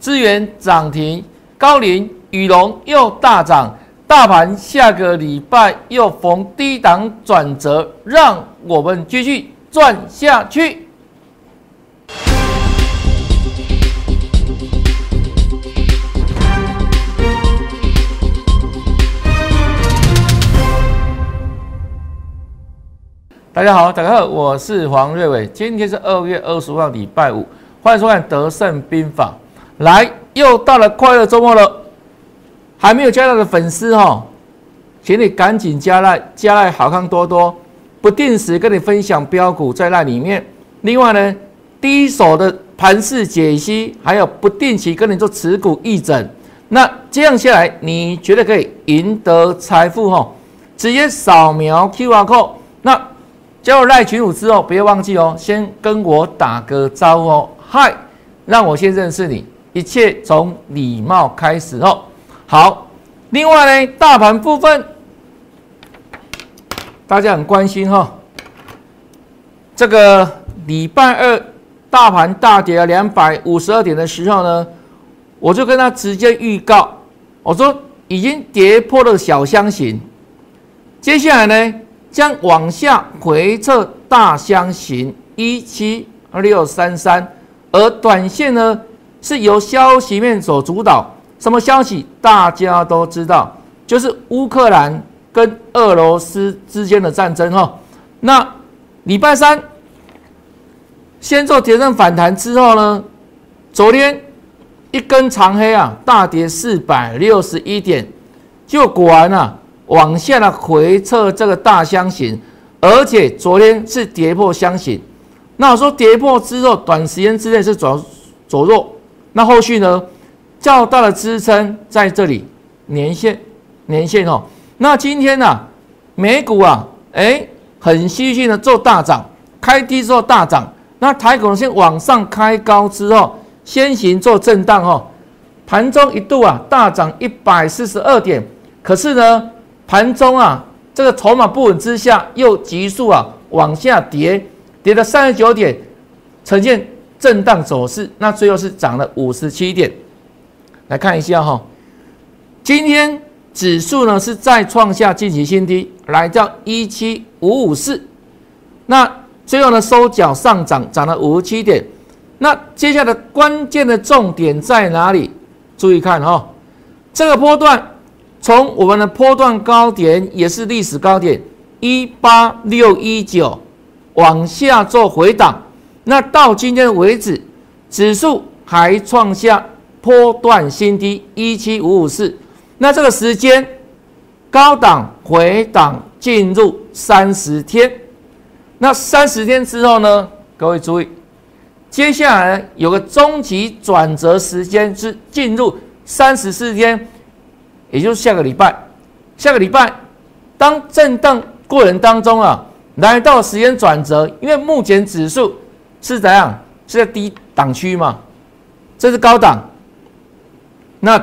资源涨停，高林、宇龙又大涨，大盘下个礼拜又逢低档转折，让我们继续赚下去。大家好，大家好，我是黄瑞伟，今天是二月二十号，礼拜五，欢迎收看《德胜兵法》。来，又到了快乐周末了，还没有加赖的粉丝哈，请你赶紧加赖，加赖好看多多，不定时跟你分享标股在那里面。另外呢，第一手的盘势解析，还有不定期跟你做持股议诊，那这样下来，你绝对可以赢得财富哈！直接扫描 Q R code，那。加入赖群主之后，不要忘记哦，先跟我打个招呼哦，嗨，让我先认识你。一切从礼貌开始哦。好，另外呢，大盘部分大家很关心哈。这个礼拜二大盘大跌了两百五十二点的时候呢，我就跟他直接预告，我说已经跌破了小箱型，接下来呢？将往下回撤大箱型一七二六三三，而短线呢是由消息面所主导。什么消息？大家都知道，就是乌克兰跟俄罗斯之间的战争哈。那礼拜三先做铁证反弹之后呢，昨天一根长黑啊，大跌四百六十一点，就果然啊。往下了回撤这个大箱型，而且昨天是跌破箱型。那我说跌破之后，短时间之内是走走弱。那后续呢？较大的支撑在这里，年线，年线哦。那今天呢，美股啊，哎，很戏剧的做大涨，开低之后大涨。那台股先往上开高之后，先行做震荡哦。盘中一度啊大涨一百四十二点，可是呢？盘中啊，这个筹码不稳之下，又急速啊往下跌，跌了三十九点，呈现震荡走势。那最后是涨了五十七点。来看一下哈，今天指数呢是再创下近期新低，来到一七五五四。那最后呢收脚上涨，涨了五十七点。那接下来关键的重点在哪里？注意看哈，这个波段。从我们的波段高点也是历史高点一八六一九往下做回档，那到今天为止，指数还创下波段新低一七五五四。那这个时间高档回档进入三十天，那三十天之后呢？各位注意，接下来有个中级转折时间是进入三十四天。也就是下个礼拜，下个礼拜，当震荡过程当中啊，来到时间转折，因为目前指数是怎样？是在低档区嘛？这是高档。那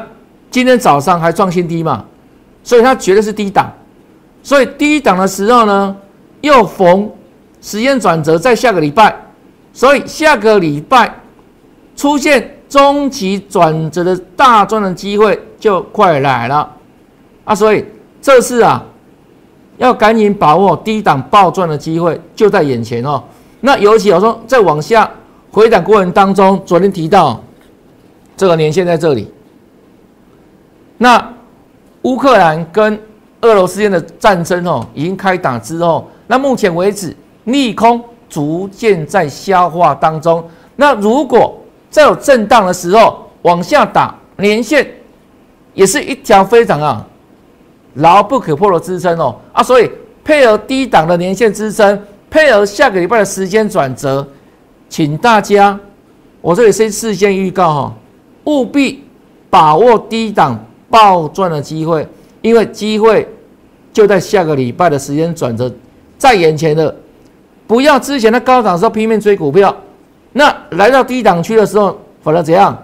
今天早上还创新低嘛？所以它绝对是低档。所以低档的时候呢，又逢时间转折在下个礼拜，所以下个礼拜出现。中期转折的大赚的机会就快来了啊！所以这次啊，要赶紧把握低档暴赚的机会就在眼前哦。那尤其我说在往下回档过程当中，昨天提到这个年限在这里。那乌克兰跟俄罗斯间的战争哦，已经开打之后，那目前为止利空逐渐在消化当中。那如果在有震荡的时候往下打，连线也是一条非常啊牢不可破的支撑哦啊，所以配合低档的连线支撑，配合下个礼拜的时间转折，请大家我这里先事先预告哈，务必把握低档暴赚的机会，因为机会就在下个礼拜的时间转折在眼前的，不要之前的高档时候拼命追股票。那来到低档区的时候，反而怎样？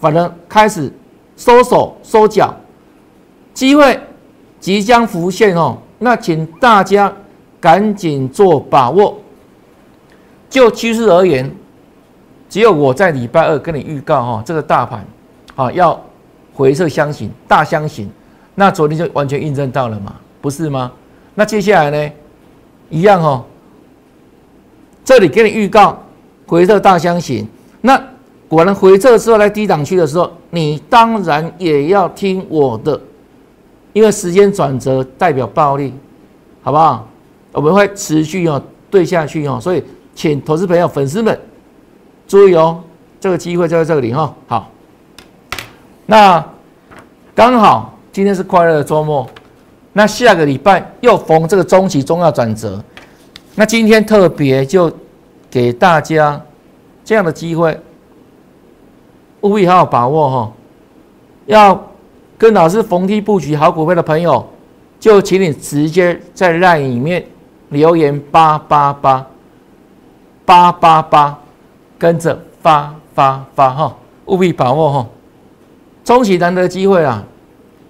反而开始收手收脚，机会即将浮现哦。那请大家赶紧做把握。就趋势而言，只有我在礼拜二跟你预告哈，这个大盘啊要回撤箱型大箱型，那昨天就完全印证到了嘛，不是吗？那接下来呢，一样哦，这里给你预告回撤大箱型，那果然回撤之后来低档区的时候，你当然也要听我的，因为时间转折代表暴利，好不好？我们会持续哦对下去哦，所以请投资朋友粉丝们。注意哦，这个机会就在这里哈。好，那刚好今天是快乐的周末，那下个礼拜又逢这个中期中要转折，那今天特别就给大家这样的机会，务必好好把握哈。要跟老师逢低布局好股票的朋友，就请你直接在 LINE 里面留言八八八八八八。跟着发发发哈，务必把握哈，中期难得机会啊！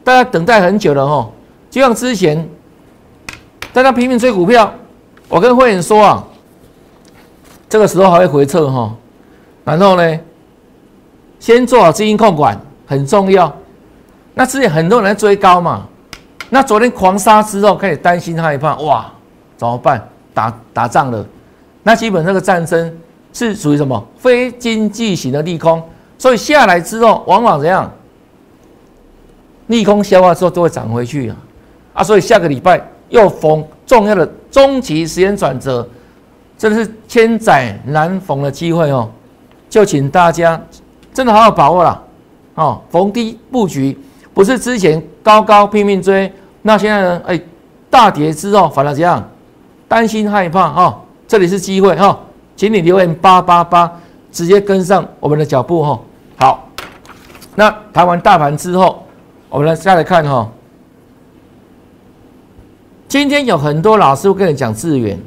大家等待很久了哈，就像之前大家拼命追股票，我跟会员说啊，这个时候还会回撤哈，然后呢，先做好资金控管很重要。那之前很多人在追高嘛，那昨天狂杀之后开始担心害怕，哇，怎么办？打打仗了，那基本这个战争。是属于什么非经济型的利空，所以下来之后往往怎样？利空消化之后都会涨回去啊！啊，所以下个礼拜又逢重要的中期时间转折，真的是千载难逢的机会哦！就请大家真的好好把握了哦，逢低布局，不是之前高高拼命追，那现在呢？哎，大跌之后反而怎样？担心害怕哈，这里是机会哈。请你留言八八八，直接跟上我们的脚步哈。好，那谈完大盘之后，我们来再来看哈。今天有很多老师会跟你讲资源，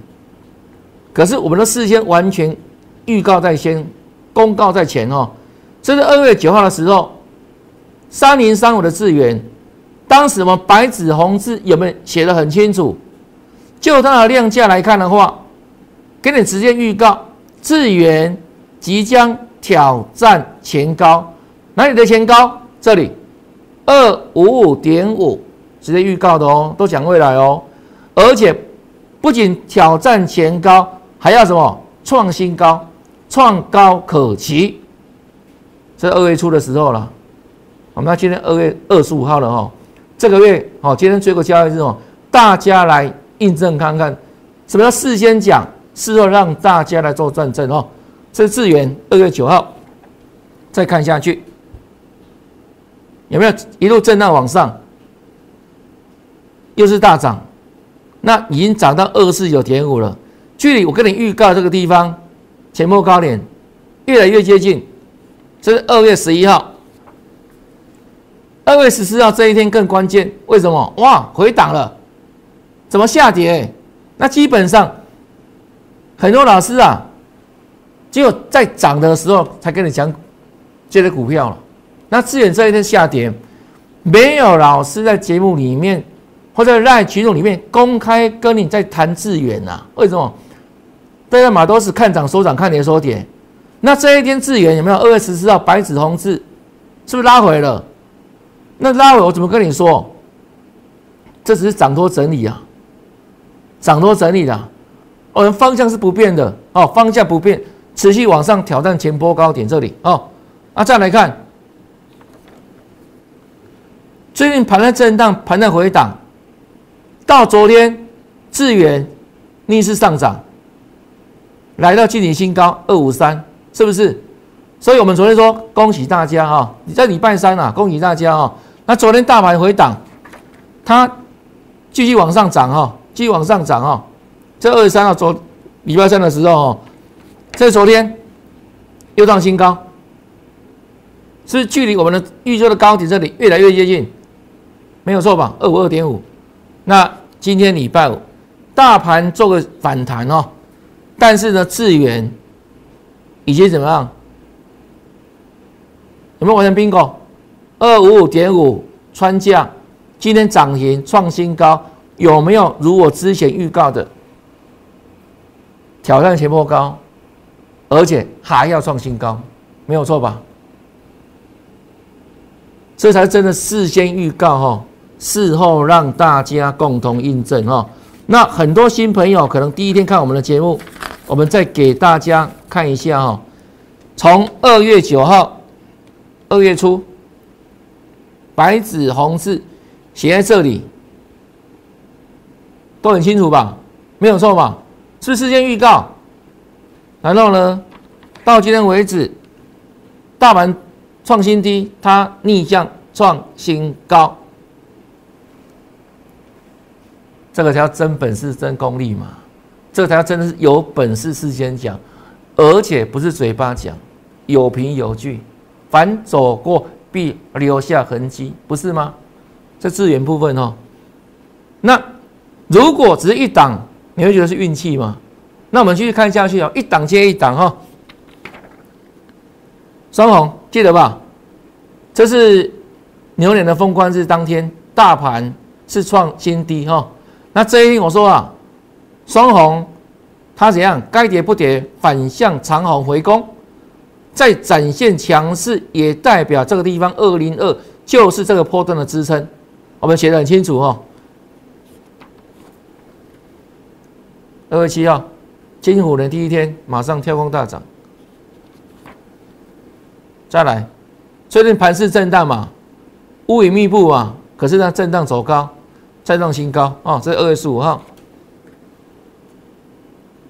可是我们的事先完全预告在先，公告在前哦。这是二月九号的时候，三零三五的资源，当时我们白纸红字有没有写的很清楚？就它的量价来看的话。给你直接预告，智源即将挑战前高，哪里的前高？这里二五五点五，直接预告的哦，都讲未来哦，而且不仅挑战前高，还要什么创新高，创高可期。这二月初的时候了，我们今天二月二十五号了哦，这个月哦，今天最后交易日哦，大家来印证看看，什么叫事先讲？事后让大家来做转正哦。这是智源二月九号，再看下去有没有一路震荡往上，又是大涨，那已经涨到二四九点五了，距离我跟你预告这个地方前波高点越来越接近。这是二月十一号，二月十四号这一天更关键，为什么？哇，回档了，怎么下跌？那基本上。很多老师啊，只有在涨的时候才跟你讲这些股票了。那资源这一天下跌，没有老师在节目里面或者在群众里面公开跟你在谈资源呐？为什么？大家嘛都是看涨收涨，看跌收跌。那这一天资源有没有二月十四号白纸红字？是不是拉回了？那拉回我怎么跟你说？这只是涨多整理啊，涨多整理的。我们方向是不变的哦，方向不变，持续往上挑战前波高点这里哦。啊，再来看，最近盘在震荡，盘在回档，到昨天智远逆势上涨，来到近年新高二五三，是不是？所以我们昨天说恭喜大家哈，你在礼拜三啊，恭喜大家哈。那昨天大盘回档，它继续往上涨哈，继续往上涨哈。这二十三号昨礼拜三的时候，这昨天又创新高，是距离我们的预测的高点这里越来越接近，没有错吧？二五二点五。那今天礼拜五，大盘做个反弹哦，但是呢，智远已经怎么样？有没有完成 bingo？二五五点五穿价，今天涨停创新高，有没有如我之前预告的？挑战前波高而且还要创新高，没有错吧？这才真的事先预告哈，事后让大家共同印证哈。那很多新朋友可能第一天看我们的节目，我们再给大家看一下哈。从二月九号，二月初，白纸红字写在这里，都很清楚吧？没有错吧？是事先预告。然后呢，到今天为止，大盘创新低，它逆向创新高，这个才叫真本事、真功力嘛！这个才叫真的是有本事事先讲，而且不是嘴巴讲，有凭有据，凡走过必留下痕迹，不是吗？这资源部分哦，那如果只是一档，你会觉得是运气吗？那我们继续看下去哦，一档接一档哈。双红记得吧？这是牛年的封关日当天，大盘是创新低哈。那这一天我说啊，双红它怎样？该跌不跌，反向长红回攻，再展现强势，也代表这个地方二零二就是这个波段的支撑。我们写的很清楚哈。二月七号。金虎的第一天马上跳空大涨，再来，最近盘势震荡嘛，乌云密布嘛，可是呢震荡走高，再创新高啊！这是二月十五号，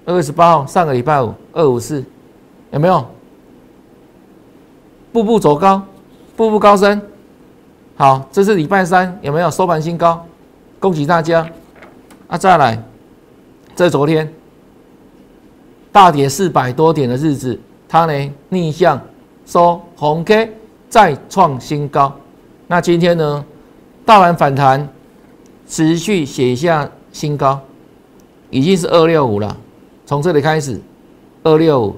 二月十八号上个礼拜五二五四，有没有？步步走高，步步高升。好，这是礼拜三有没有收盘新高？恭喜大家！啊，再来，在昨天。大跌四百多点的日子，它呢逆向收红 K，再创新高。那今天呢，大盘反弹，持续写下新高，已经是二六五了。从这里开始，二六五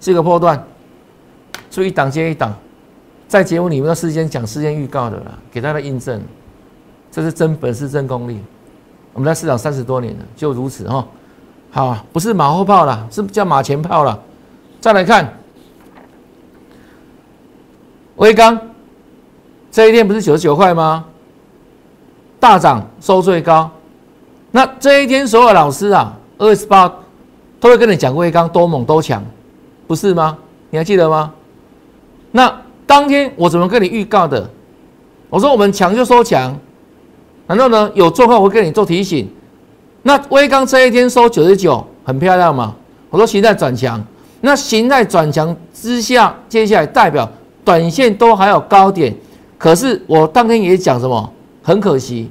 这个破段，就一档接一档，在节目里面的事先讲、事先预告的了，给大家印证，这是真本事、真功力。我们在市场三十多年了，就如此哈。好，不是马后炮了，是叫马前炮了。再来看，威刚这一天不是九十九块吗？大涨收最高。那这一天所有老师啊，二十八都会跟你讲威刚多猛多强，不是吗？你还记得吗？那当天我怎么跟你预告的？我说我们强就收强，然后呢有状况会跟你做提醒。那微刚这一天收九十九，很漂亮嘛？我说形态转强，那形态转强之下，接下来代表短线都还有高点，可是我当天也讲什么？很可惜，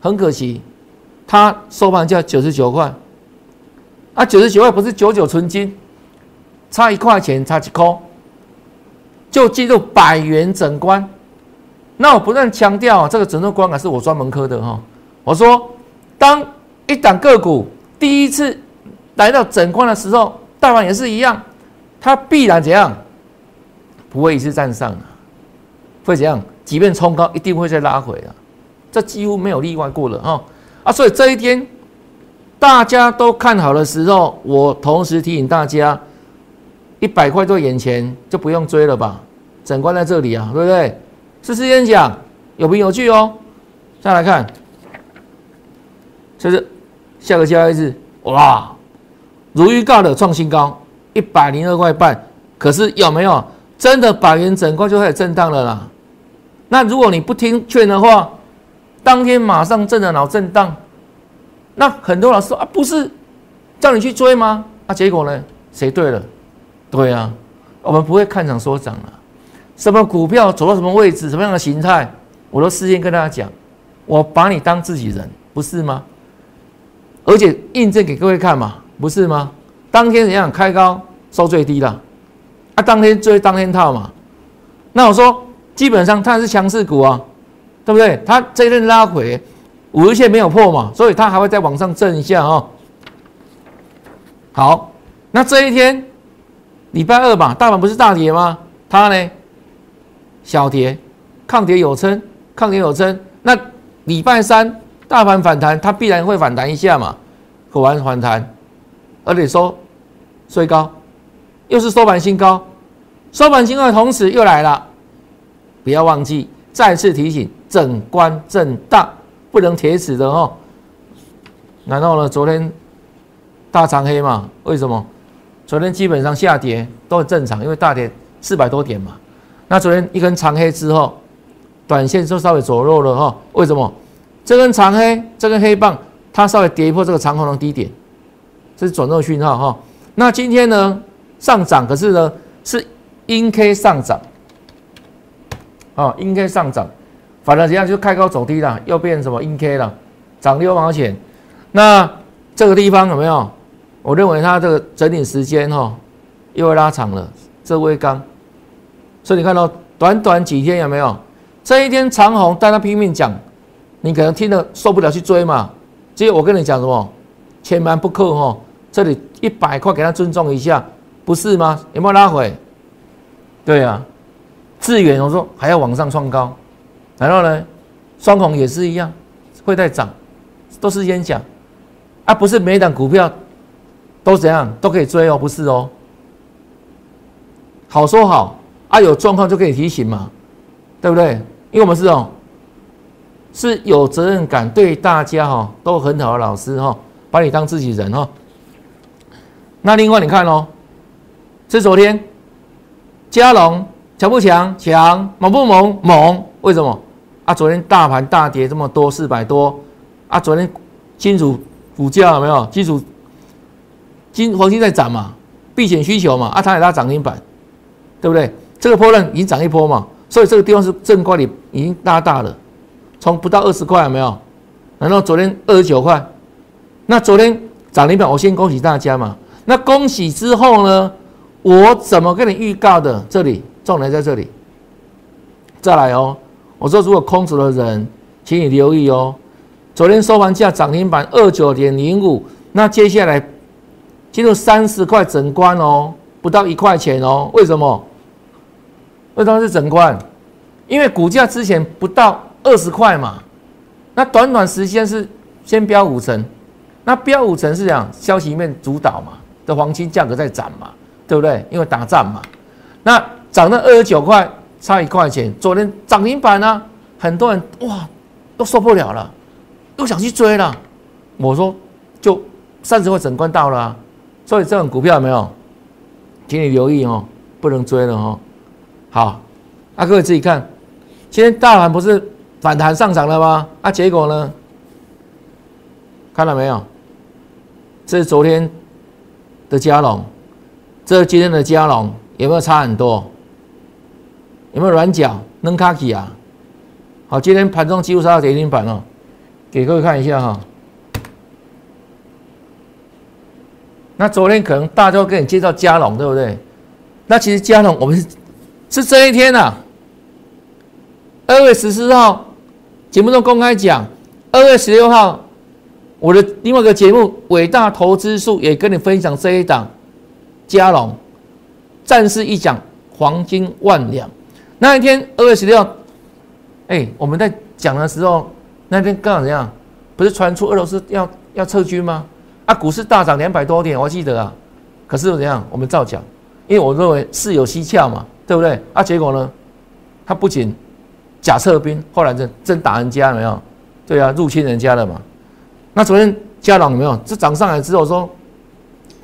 很可惜，它收盘价九十九块，啊，九十九块不是九九纯金，差一块钱，差几颗，就进入百元整关。那我不断强调，这个整数关卡是我专门科的哈。我说当。一档个股第一次来到整关的时候，大盘也是一样，它必然怎样？不会一次站上啊，会怎样？即便冲高，一定会再拉回啊，这几乎没有例外过了哈啊！所以这一天大家都看好的时候，我同时提醒大家，一百块在眼前就不用追了吧？整关在这里啊，对不对？是事先讲，有凭有据哦。再来看，就是。下个交易日，哇，如预告的创新高一百零二块半，可是有没有真的百元整块就开始震荡了啦？那如果你不听劝的话，当天马上震的脑震荡，那很多老师说啊，不是叫你去追吗？啊，结果呢，谁对了？对啊，我们不会看涨说涨了，什么股票走到什么位置，什么样的形态，我都事先跟大家讲，我把你当自己人，不是吗？而且印证给各位看嘛，不是吗？当天怎样开高收最低了，啊，当天追当天套嘛。那我说基本上它是强势股啊，对不对？它这一阵拉回五日线没有破嘛，所以它还会再往上震一下哦。好，那这一天礼拜二吧，大盘不是大跌吗？它呢小跌，抗跌有撑，抗跌有撑。那礼拜三。大盘反弹，它必然会反弹一下嘛，果然反弹，而且说最高，又是收盘新高，收盘新高的同时又来了，不要忘记，再次提醒，整关震荡不能铁死的哦。然后呢，昨天大长黑嘛，为什么？昨天基本上下跌都很正常，因为大跌四百多点嘛。那昨天一根长黑之后，短线就稍微走弱了哈。为什么？这根长黑，这根黑棒，它稍微跌破这个长红的低点，这是转弱讯号哈。那今天呢上涨，可是呢是阴 K 上涨，啊阴 K 上涨，反正这样就开高走低了，又变什么阴 K 了，涨六毛钱。那这个地方有没有？我认为它这个整理时间哈，又会拉长了。这微刚，所以你看到短短几天有没有？这一天长虹，大家拼命讲，你可能听得受不了去追嘛。结果我跟你讲什么？千万不可哈！这里一百块给他尊重一下，不是吗？有没有拉回？对啊，致远我说还要往上创高，然后呢，双红也是一样，会再涨，都是先讲啊，不是每档股票。都怎样都可以追哦，不是哦。好说好啊，有状况就可以提醒嘛，对不对？因为我们是哦，是有责任感，对大家哈都很好的老师哈，把你当自己人哈。那另外你看哦，是昨天加龙强不强？强猛不猛？猛？为什么？啊，昨天大盘大跌这么多，四百多啊，昨天金属股价有没有？金属。金黄金在涨嘛，避险需求嘛，啊，它也拉涨停板，对不对？这个波段已经涨一波嘛，所以这个地方是正乖离已经拉大了，从不到二十块有没有？然后昨天二十九块，那昨天涨停板，我先恭喜大家嘛。那恭喜之后呢，我怎么跟你预告的？这里重点在这里，再来哦。我说如果空手的人，请你留意哦。昨天收盘价涨停板二九点零五，那接下来。进入三十块整关哦，不到一块钱哦。为什么？为什么是整关？因为股价之前不到二十块嘛，那短短时间是先飙五成，那飙五成是讲消息面主导嘛，的黄金价格在涨嘛，对不对？因为打仗嘛，那涨到二十九块，差一块钱。昨天涨停板呢，很多人哇都受不了了，又想去追了。我说就三十块整关到了。所以这种股票有没有，请你留意哦，不能追了哦。好，啊，各位自己看，今天大盘不是反弹上涨了吗？啊，结果呢？看到没有？这是昨天的加龙，这是今天的加龙，有没有差很多？有没有软脚能卡起啊？好，今天盘中几乎杀到跌停板了，给各位看一下哈。那昨天可能大家都跟你介绍加龙，对不对？那其实加龙我们是是这一天呐，二月十四号节目中公开讲，二月十六号我的另外一个节目《伟大投资术》也跟你分享这一档加龙，战士一讲黄金万两。那一天二月十六，哎，我们在讲的时候，那天刚好怎样？不是传出俄罗斯要要撤军吗？啊，股市大涨两百多点，我记得啊。可是怎样？我们照讲，因为我认为事有蹊跷嘛，对不对？啊，结果呢，他不仅假撤兵，后来真真打人家了，没有？对啊，入侵人家了嘛。那昨天加朗有没有？这涨上来之后说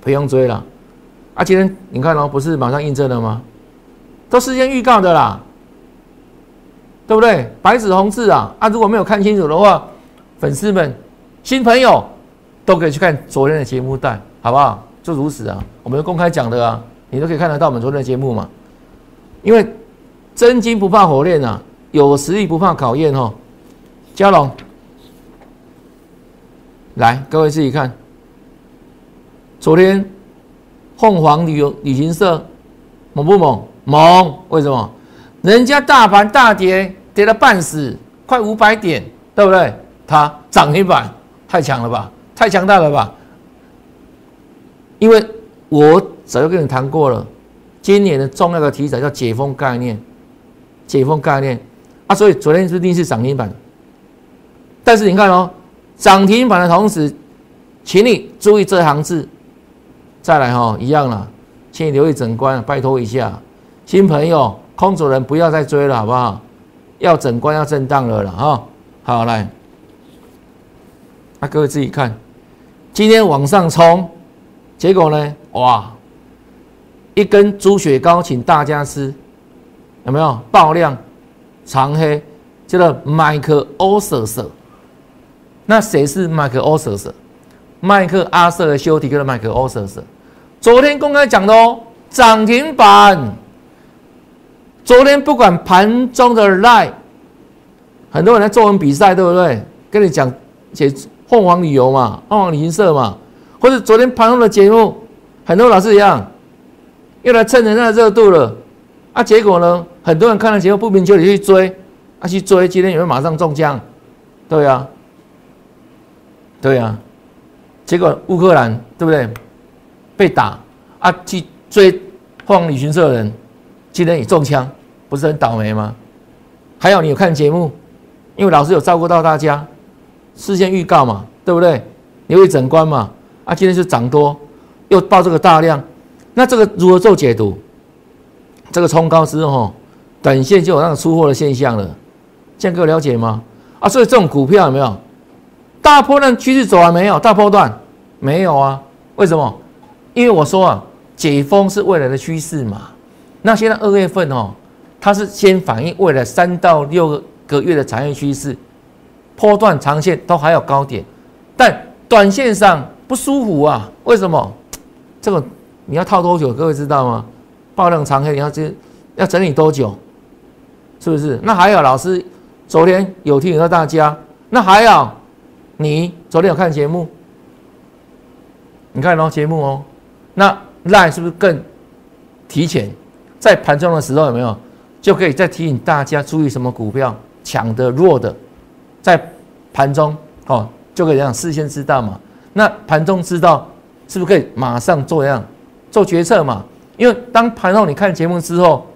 不用追了。啊，今天你看哦，不是马上印证了吗？都事先预告的啦，对不对？白纸红字啊。啊，如果没有看清楚的话，粉丝们、新朋友。都可以去看昨天的节目带，好不好？就如此啊，我们公开讲的啊，你都可以看得到我们昨天的节目嘛。因为真金不怕火炼啊，有实力不怕考验哦。嘉龙，来，各位自己看，昨天凤凰旅游旅行社猛不猛？猛！为什么？人家大盘大跌，跌了半死，快五百点，对不对？它涨停板，太强了吧？太强大了吧！因为我早就跟你谈过了，今年的重要的题材叫解封概念，解封概念啊，所以昨天是定是涨停板。但是你看哦，涨停板的同时，请你注意这行字，再来哈，一样了。请你留意整关，拜托一下，新朋友，空手人不要再追了，好不好？要整关要震荡了了哈。好来，那各位自己看，今天往上冲，结果呢？哇，一根猪血糕，请大家吃，有没有爆量长黑？叫做麦克欧瑟瑟。那谁是麦克欧瑟瑟？麦克阿瑟的修体，叫做麦克欧瑟瑟。昨天公开讲的哦，涨停板。昨天不管盘中的赖，很多人在作文比赛，对不对？跟你讲写凤凰旅游嘛，凤凰旅行社嘛，或者昨天盘中的节目，很多老师一样，又来蹭人家的热度了。啊，结果呢，很多人看了节目不明就里去追，啊去追，今天有没有马上中枪？对呀，对呀，结果乌克兰对不对？被打啊！去追凤凰旅行社的人，今天也中枪，不是很倒霉吗？还有你有看节目，因为老师有照顾到大家，事先预告嘛，对不对？你会整关嘛？啊，今天是涨多，又报这个大量，那这个如何做解读？这个冲高之后，短线就有那个出货的现象了，这样各位了解吗？啊，所以这种股票有没有大波段趋势走完没有？大波段没有啊？为什么？因为我说啊，解封是未来的趋势嘛。那现在二月份哦，它是先反映未来三到六个月的产业趋势，波段长线都还有高点，但短线上不舒服啊。为什么？这个你要套多久？各位知道吗？爆量长黑你要这要整理多久？是不是？那还有老师昨天有提醒到大家，那还有你昨天有看节目？你看哦，节目哦。那赖是不是更提前在盘中的时候有没有就可以再提醒大家注意什么股票强的弱的，在盘中哦就可以这样事先知道嘛？那盘中知道是不是可以马上做样做决策嘛？因为当盘后你看节目之后，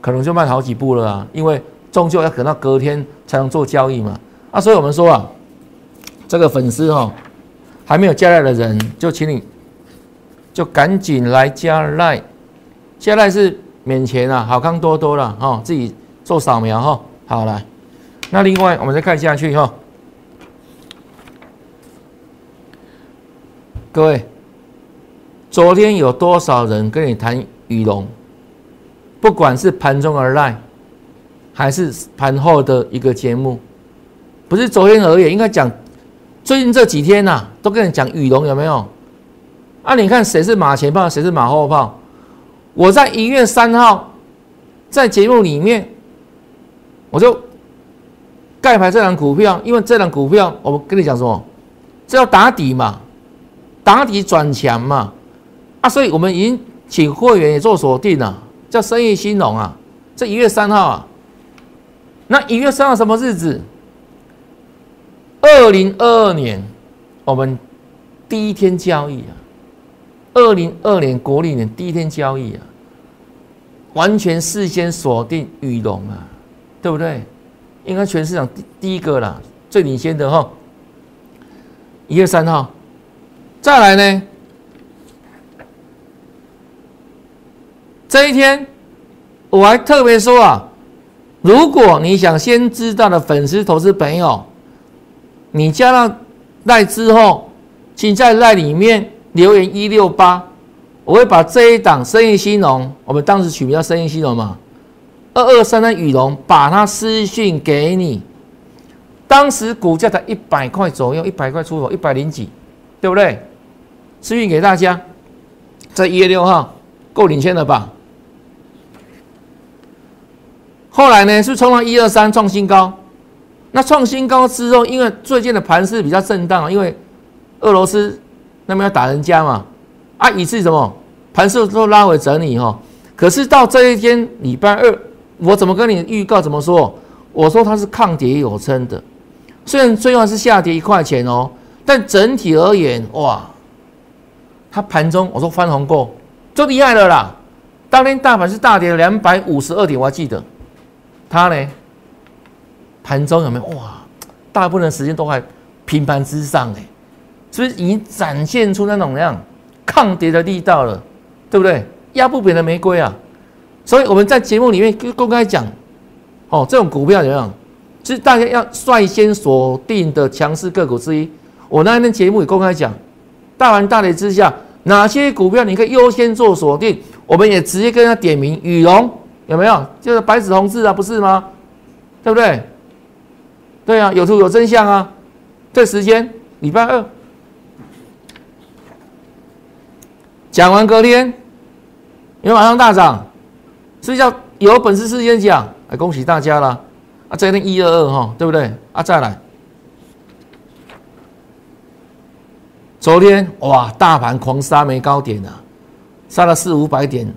可能就慢好几步了啊，因为终究要等到隔天才能做交易嘛。啊，所以我们说啊，这个粉丝哈还没有加来的人，就请你。就赶紧来加赖，加赖是免钱啊，好康多多了哦，自己做扫描哈。好来，那另外我们再看下去哈，各位，昨天有多少人跟你谈羽绒？不管是盘中而来，还是盘后的一个节目，不是昨天而已，应该讲最近这几天呐，都跟你讲羽绒有没有？啊！你看谁是马前炮，谁是马后炮？我在一月三号在节目里面，我就盖牌这档股票，因为这档股票，我跟你讲什么？这要打底嘛，打底转强嘛。啊，所以我们已经请会员也做锁定了，叫生意兴隆啊。这一月三号啊，那一月三号什么日子？二零二二年我们第一天交易啊。二零二年国历年第一天交易啊，完全事先锁定羽绒啊，对不对？应该全市场第第一个啦，最领先的哈。一月三号，再来呢？这一天我还特别说啊，如果你想先知道的粉丝投资朋友，你加到赖之后，请在赖里面。留言一六八，我会把这一档生意兴隆，我们当时取名叫生意兴隆嘛，二二三的羽绒，把它私讯给你。当时股价才一百块左右，一百块出头，一百零几，对不对？私讯给大家，在一月六号够领先了吧？后来呢，是冲到一二三创新高，那创新高之后，因为最近的盘势比较震荡，因为俄罗斯。那边要打人家嘛？啊，以至于什么盘势都拉回整理哈。可是到这一天礼拜二，我怎么跟你预告？怎么说？我说它是抗跌有撑的，虽然最后是下跌一块钱哦，但整体而言，哇，它盘中我说翻红过，就厉害了啦。当天大盘是大跌了两百五十二点，我还记得。它呢，盘中有没有哇？大部分时间都还平盘之上哎。是不是已经展现出那种样抗跌的力道了，对不对？压不扁的玫瑰啊。所以我们在节目里面公开讲，哦，这种股票怎么样？是大家要率先锁定的强势个股之一。我那天节目也公开讲，大盘大跌之下，哪些股票你可以优先做锁定？我们也直接跟他点名，羽绒有没有？就是白纸红字啊，不是吗？对不对？对啊，有图有真相啊。这时间礼拜二讲完隔天，因为马上大涨，所以叫有本事事先讲，哎，恭喜大家了啊！这天一二二哈，对不对？啊，再来。昨天哇，大盘狂杀没高点啊，杀了四五百点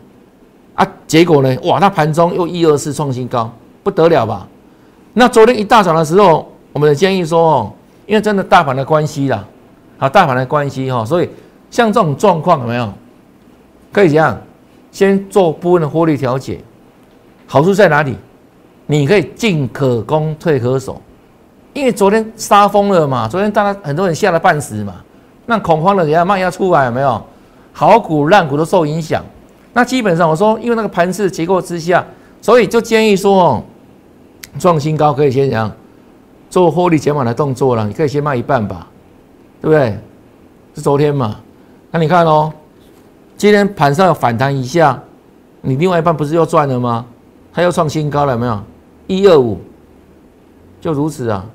啊，结果呢，哇，那盘中又一二次创新高，不得了吧？那昨天一大早的时候，我们的建议说哦，因为真的大盘的关系啦，啊，大盘的关系哈，所以像这种状况有没有？可以这样，先做部分的获利调节，好处在哪里？你可以进可攻，退可守，因为昨天杀疯了嘛，昨天大家很多人吓得半死嘛。那恐慌的人家卖要出来有没有？好股烂股都受影响。那基本上我说，因为那个盘势结构之下，所以就建议说哦，创新高可以先讲做获利减码的动作了。你可以先卖一半吧，对不对？是昨天嘛？那你看哦，今天盘上有反弹一下，你另外一半不是又赚了吗？它又创新高了，有没有？一二五，就如此啊。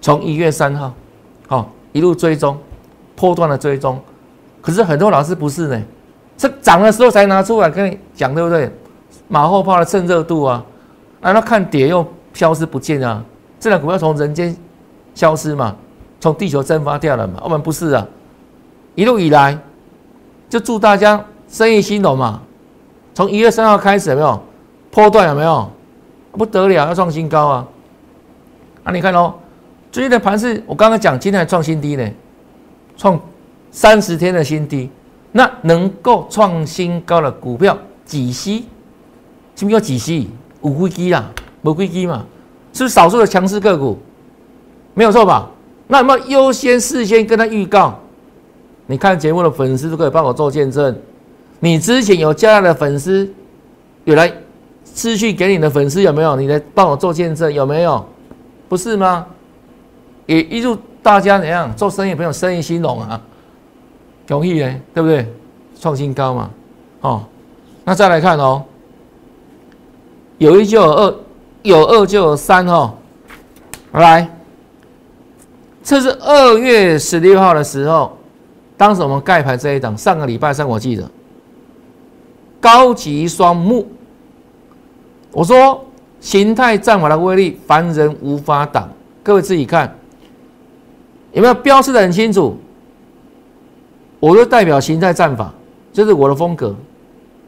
从一月三号，好。一路追踪，破断的追踪，可是很多老师不是呢，是涨的时候才拿出来跟你讲，对不对？马后炮的趁热度啊，难道看跌又消失不见啊？这两股票从人间消失嘛，从地球蒸发掉了嘛？我们不是啊，一路以来就祝大家生意兴隆嘛。从一月三号开始有没有破断？有没有？不得了，要创新高啊！啊，你看哦。最近的盘是我刚刚讲，今天还创新低呢，创三十天的新低。那能够创新高的股票几息？什么叫几息？五飞机啦，五飞机嘛，是不是少数的强势个股？没有错吧？那有没有优先事先跟他预告？你看节目的粉丝都可以帮我做见证。你之前有加的粉丝，有来失去给你的粉丝有没有？你来帮我做见证有没有？不是吗？也预祝大家怎样做生意朋友生意兴隆啊，容易呢，对不对？创新高嘛，哦，那再来看哦，有一就有二，有二就有三哦，来，这是二月十六号的时候，当时我们盖牌这一档，上个礼拜三我记得，高级双木，我说形态战法的威力，凡人无法挡，各位自己看。有没有标示的很清楚？我就代表形态战法，这是我的风格。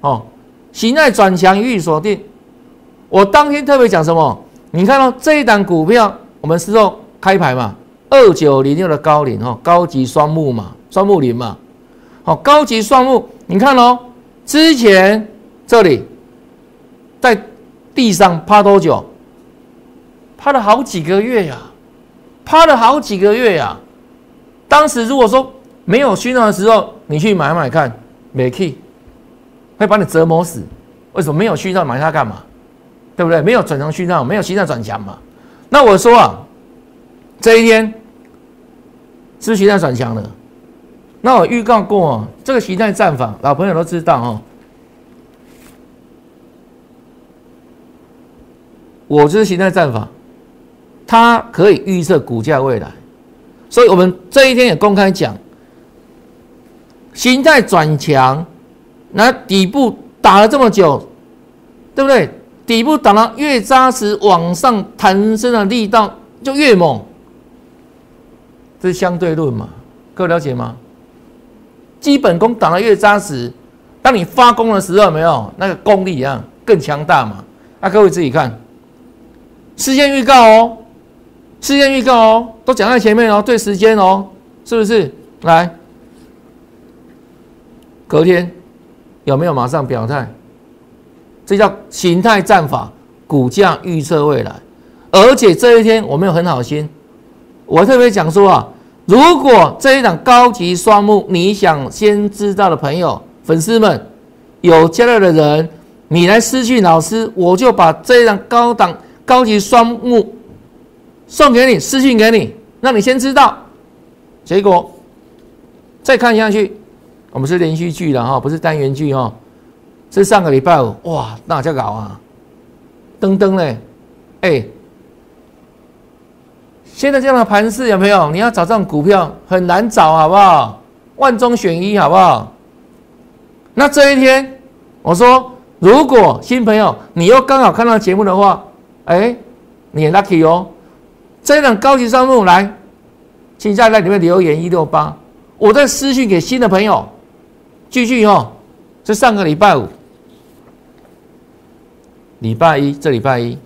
哦，形态转强予以锁定。我当天特别讲什么？你看到这一档股票，我们是说开牌嘛，二九零六的高领哦，高级双木嘛，双木林嘛。好，高级双木，你看哦，之前这里在地上趴多久？趴了好几个月呀。趴了好几个月呀！当时如果说没有讯号的时候，你去买买看，没 key 会把你折磨死。为什么没有讯号买它干嘛？对不对？没有转强讯号，没有形态转强嘛？那我说啊，这一天是形态转强了。那我预告过，这个形态战法，老朋友都知道哦。我就是形态战法。它可以预测股价未来，所以我们这一天也公开讲，形态转强，那底部打了这么久，对不对？底部打了越扎实，往上弹升的力道就越猛，这是相对论嘛？各位了解吗？基本功打得越扎实，当你发功的时候，没有那个功力一样更强大嘛？那各位自己看，事先预告哦。事件预告哦，都讲在前面哦，对时间哦，是不是？来，隔天有没有马上表态？这叫形态战法，股价预测未来。而且这一天我没有很好心，我特别讲说啊，如果这一档高级双目你想先知道的朋友、粉丝们，有加入的人，你来私讯老师，我就把这一张高档高级双木送给你，私讯给你，让你先知道。结果再看下去，我们是连续剧了哈，不是单元剧哈。是上个礼拜五，哇，那叫搞啊，噔噔嘞，哎。现在这样的盘势有没有？你要找这种股票很难找，好不好？万中选一，好不好？那这一天，我说，如果新朋友你又刚好看到节目的话，哎，你 lucky 哦。这一档高级项目来，请在那里面留言一六八，我再私信给新的朋友，继续哦。这上个礼拜五，礼拜一，这礼拜一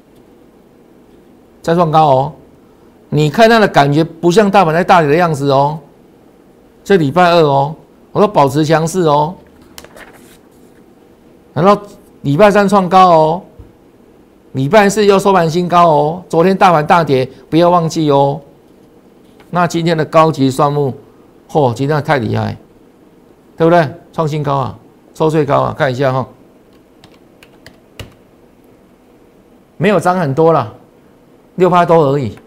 再创高哦。你看它的感觉不像大盘在大跌的样子哦，这礼拜二哦，我说保持强势哦，然后礼拜三创高哦，礼拜四又收盘新高哦，昨天大盘大跌，不要忘记哦。那今天的高级双木，嚯，今天太厉害，对不对？创新高啊，收最高啊，看一下哈，没有涨很多了，六趴多而已。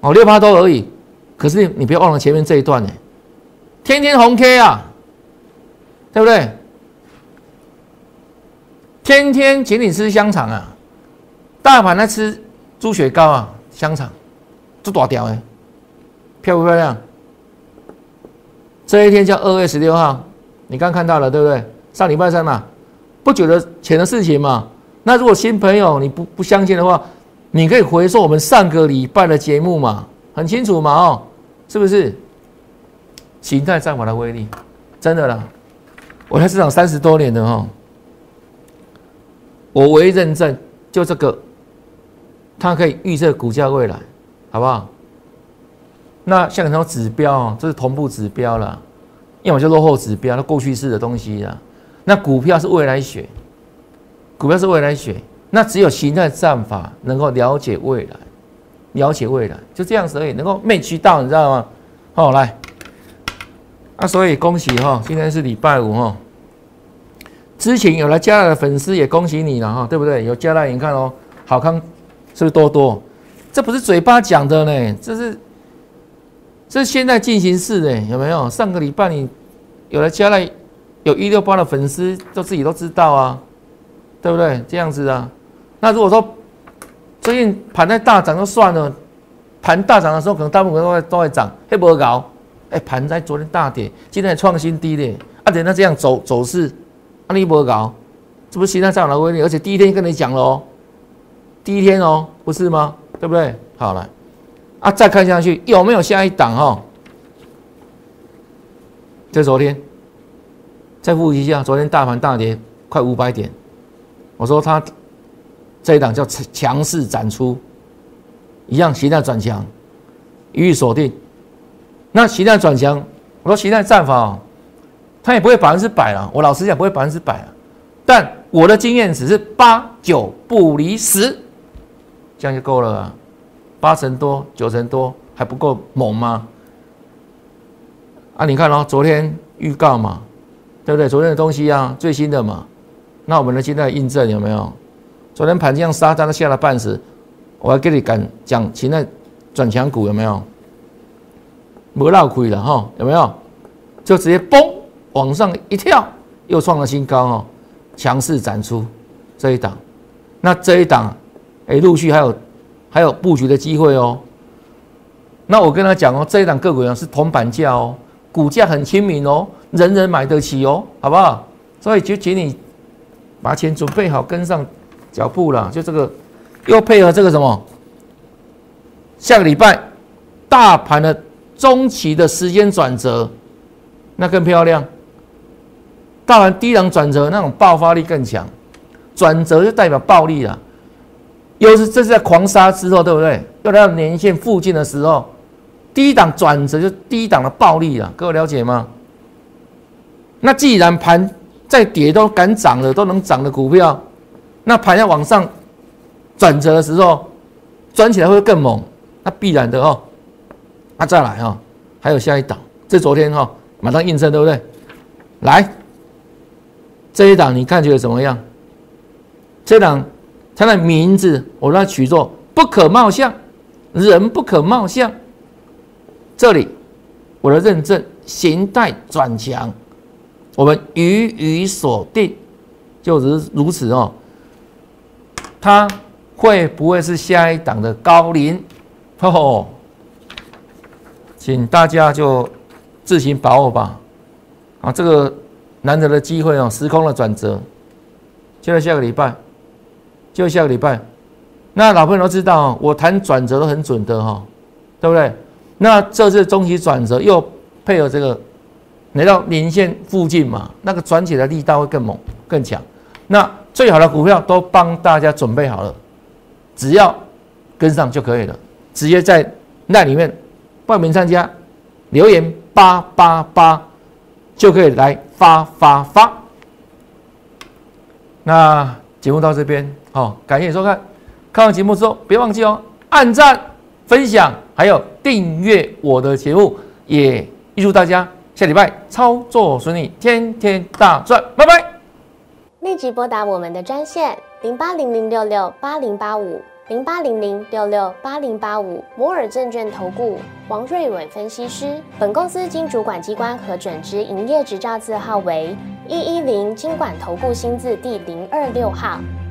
哦，六八多而已，可是你不要忘了前面这一段呢，天天红 K 啊，对不对？天天请你吃香肠啊，大盘在吃猪血糕啊，香肠，这大条哎，漂不漂亮？这一天叫二月十六号，你刚看到了对不对？上礼拜三嘛，不久的前的事情嘛。那如果新朋友你不不相信的话，你可以回溯我们上个礼拜的节目嘛，很清楚嘛，哦，是不是？形态战法的威力，真的啦！我在市场三十多年的哈，我唯一认证就这个，它可以预测股价未来，好不好？那像很多指标，这是同步指标了，要么就落后指标，那过去式的东西啊。那股票是未来学，股票是未来学。那只有形态战法能够了解未来，了解未来就这样子而已，能够没渠道，你知道吗？好，来，啊，所以恭喜哈，今天是礼拜五哈，之前有来加来的粉丝也恭喜你了哈，对不对？有加来，你看哦，好康是不是多多？这不是嘴巴讲的呢，这是这现在进行式的，有没有？上个礼拜你有了加来，有一六八的粉丝都自己都知道啊，对不对？这样子啊。那如果说最近盘在大涨就算了，盘大涨的时候可能大部分都会都会涨，黑波高，哎，盘在昨天大跌，今天创新低点，啊，等那这样走走势，啊，你波高，这不是现在涨的威力？而且第一天跟你讲了哦，第一天哦，不是吗？对不对？好了，啊，再看下去有没有下一档哈？就昨天，再复习一下，昨天大盘大跌快五百点，我说它。这一档叫强势展出，一样形态转强，予以锁定。那形态转强，我说形态战法哦，它也不会百分之百了。我老实讲，不会百分之百啊。但我的经验只是八九不离十，这样就够了。八成多、九成多还不够猛吗？啊，你看哦，昨天预告嘛，对不对？昨天的东西啊，最新的嘛。那我们的现在印证有没有？昨天盘这样杀，它下了半时，我还跟你讲讲，现在转强股有没有？没闹亏了哈，有没有？就直接嘣往上一跳，又创了新高哦，强势展出这一档，那这一档哎，陆续还有还有布局的机会哦。那我跟他讲哦，这一档个股呢是铜板价哦，股价很亲民哦，人人买得起哦，好不好？所以就请你把钱准备好，跟上。脚步了，就这个，又配合这个什么？下个礼拜大盘的中期的时间转折，那更漂亮。大盘低档转折，那种爆发力更强，转折就代表暴力了。又是这是在狂杀之后，对不对？又来到年线附近的时候，低档转折就低档的暴力了。各位了解吗？那既然盘在跌都敢涨了，都能涨的股票。那盘要往上转折的时候，转起来会更猛，那必然的哦。那再来哈，还有下一档，这昨天哈马上印证对不对？来，这一档你看觉得怎么样？这档它的名字我让它取作“不可貌相”，人不可貌相。这里我的认证形态转强，我们予以锁定，就是如此哦。它会不会是下一档的高龄？哦，请大家就自行把握吧。啊，这个难得的机会哦，时空的转折，就在下个礼拜，就下个礼拜。那老朋友都知道，我谈转折都很准的哈，对不对？那这次中期转折又配合这个来到年线附近嘛，那个转起来力道会更猛更强。那最好的股票都帮大家准备好了，只要跟上就可以了。直接在那里面报名参加，留言八八八就可以来发发发。那节目到这边，好，感谢收看。看完节目之后，别忘记哦，按赞、分享，还有订阅我的节目。也预祝大家下礼拜操作顺利，天天大赚，拜拜。立即拨打我们的专线零八零零六六八零八五零八零零六六八零八五摩尔证券投顾王瑞伟分析师。本公司经主管机关核准之营业执照字号为一一零金管投顾新字第零二六号。